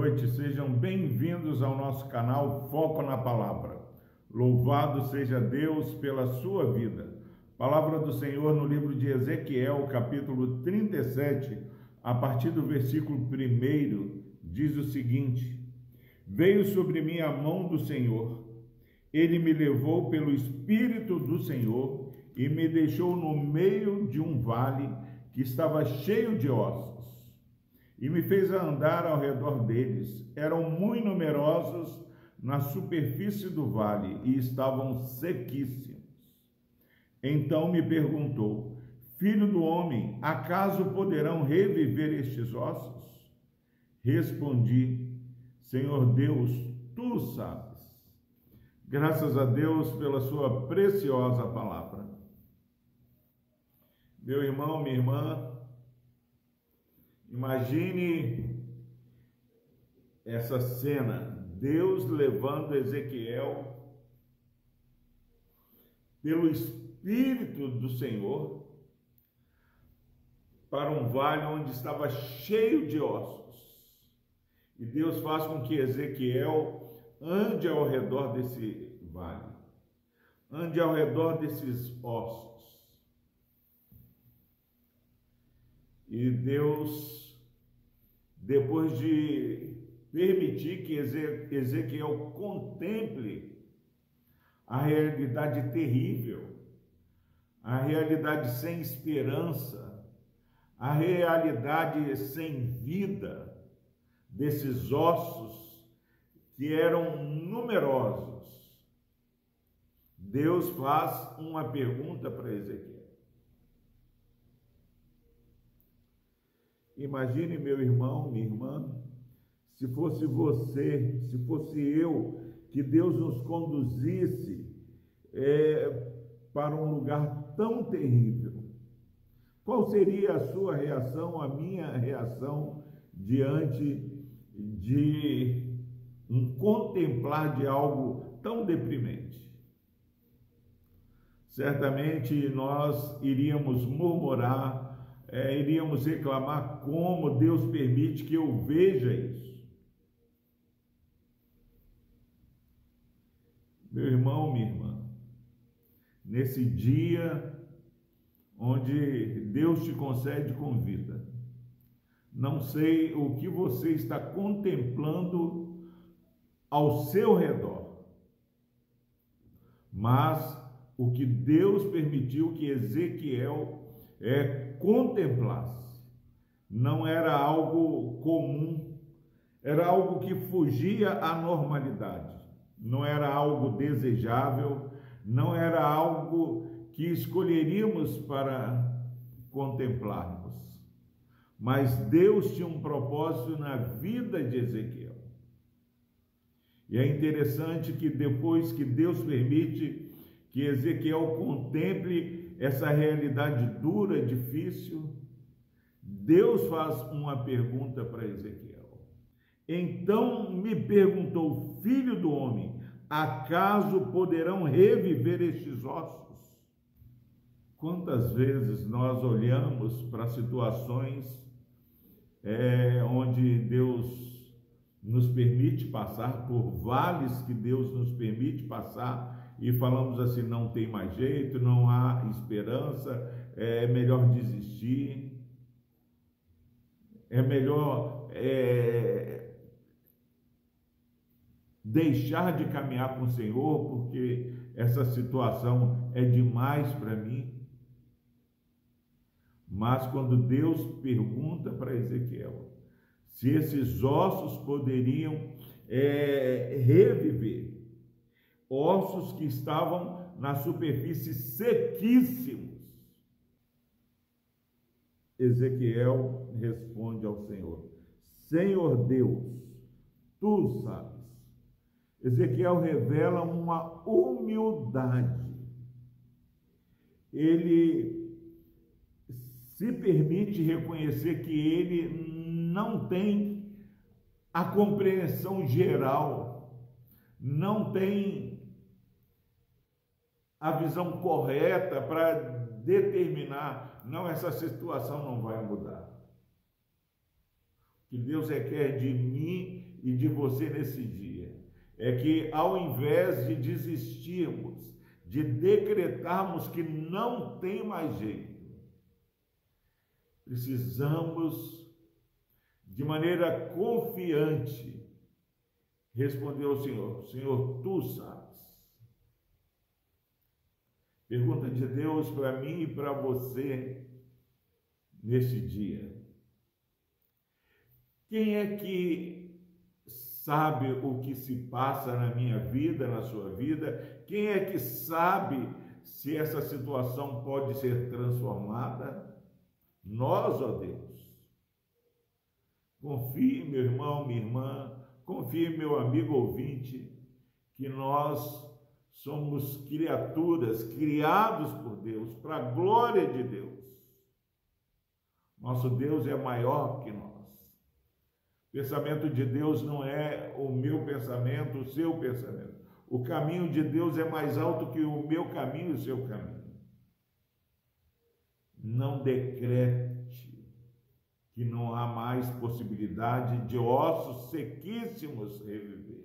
noite, sejam bem-vindos ao nosso canal Foco na Palavra. Louvado seja Deus pela sua vida. Palavra do Senhor no livro de Ezequiel, capítulo 37, a partir do versículo 1, diz o seguinte: Veio sobre mim a mão do Senhor, ele me levou pelo Espírito do Senhor e me deixou no meio de um vale que estava cheio de ossos e me fez andar ao redor deles. Eram muito numerosos na superfície do vale e estavam sequíssimos. Então me perguntou: Filho do homem, acaso poderão reviver estes ossos? Respondi: Senhor Deus, tu sabes. Graças a Deus pela sua preciosa palavra. Meu irmão, minha irmã, Imagine essa cena, Deus levando Ezequiel pelo Espírito do Senhor para um vale onde estava cheio de ossos. E Deus faz com que Ezequiel ande ao redor desse vale, ande ao redor desses ossos. E Deus, depois de permitir que Ezequiel contemple a realidade terrível, a realidade sem esperança, a realidade sem vida desses ossos que eram numerosos. Deus faz uma pergunta para Ezequiel. Imagine, meu irmão, minha irmã, se fosse você, se fosse eu, que Deus nos conduzisse é, para um lugar tão terrível. Qual seria a sua reação, a minha reação diante de um contemplar de algo tão deprimente? Certamente nós iríamos murmurar, é, iríamos reclamar como Deus permite que eu veja isso. Meu irmão, minha irmã, nesse dia onde Deus te concede com vida, não sei o que você está contemplando ao seu redor, mas o que Deus permitiu que Ezequiel é, contemplasse. Não era algo comum, era algo que fugia à normalidade, não era algo desejável, não era algo que escolheríamos para contemplarmos. Mas Deus tinha um propósito na vida de Ezequiel. E é interessante que depois que Deus permite que Ezequiel contemple essa realidade dura, difícil, Deus faz uma pergunta para Ezequiel. Então me perguntou, filho do homem, acaso poderão reviver estes ossos? Quantas vezes nós olhamos para situações é, onde Deus nos permite passar por vales que Deus nos permite passar e falamos assim: não tem mais jeito, não há esperança, é melhor desistir, é melhor é, deixar de caminhar com o Senhor, porque essa situação é demais para mim. Mas quando Deus pergunta para Ezequiel se esses ossos poderiam é, reviver, ossos que estavam na superfície sequíssimos. Ezequiel responde ao Senhor: Senhor Deus, tu sabes. Ezequiel revela uma humildade. Ele se permite reconhecer que ele não tem a compreensão geral, não tem a visão correta para determinar, não, essa situação não vai mudar. O que Deus requer de mim e de você nesse dia é que, ao invés de desistirmos, de decretarmos que não tem mais jeito, precisamos, de maneira confiante, responder ao Senhor: Senhor, tu sabes. Pergunta de Deus para mim e para você nesse dia. Quem é que sabe o que se passa na minha vida, na sua vida? Quem é que sabe se essa situação pode ser transformada? Nós, ó Deus. Confie, meu irmão, minha irmã, confie, meu amigo ouvinte, que nós somos criaturas criados por Deus, para a glória de Deus. Nosso Deus é maior que nós. O pensamento de Deus não é o meu pensamento, o seu pensamento. O caminho de Deus é mais alto que o meu caminho e o seu caminho. Não decrete que não há mais possibilidade de ossos sequíssimos reviver,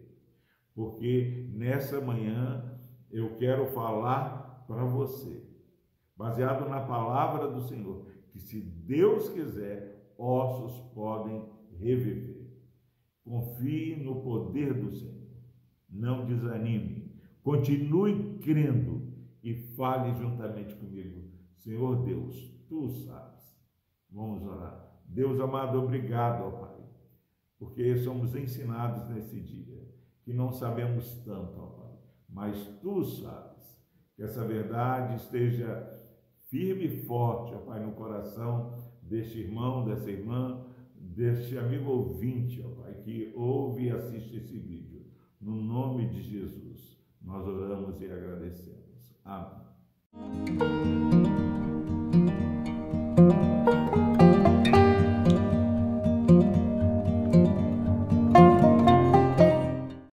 porque nessa manhã eu quero falar para você, baseado na palavra do Senhor, que se Deus quiser, ossos podem reviver. Confie no poder do Senhor. Não desanime. Continue crendo e fale juntamente comigo. Senhor Deus, tu sabes. Vamos orar. Deus amado, obrigado, ó Pai, porque somos ensinados nesse dia que não sabemos tanto, ó Pai mas tu sabes que essa verdade esteja firme e forte, ó Pai, no coração deste irmão, dessa irmã, deste amigo ouvinte, ó Pai, que ouve e assiste esse vídeo. No nome de Jesus, nós oramos e agradecemos. Amém.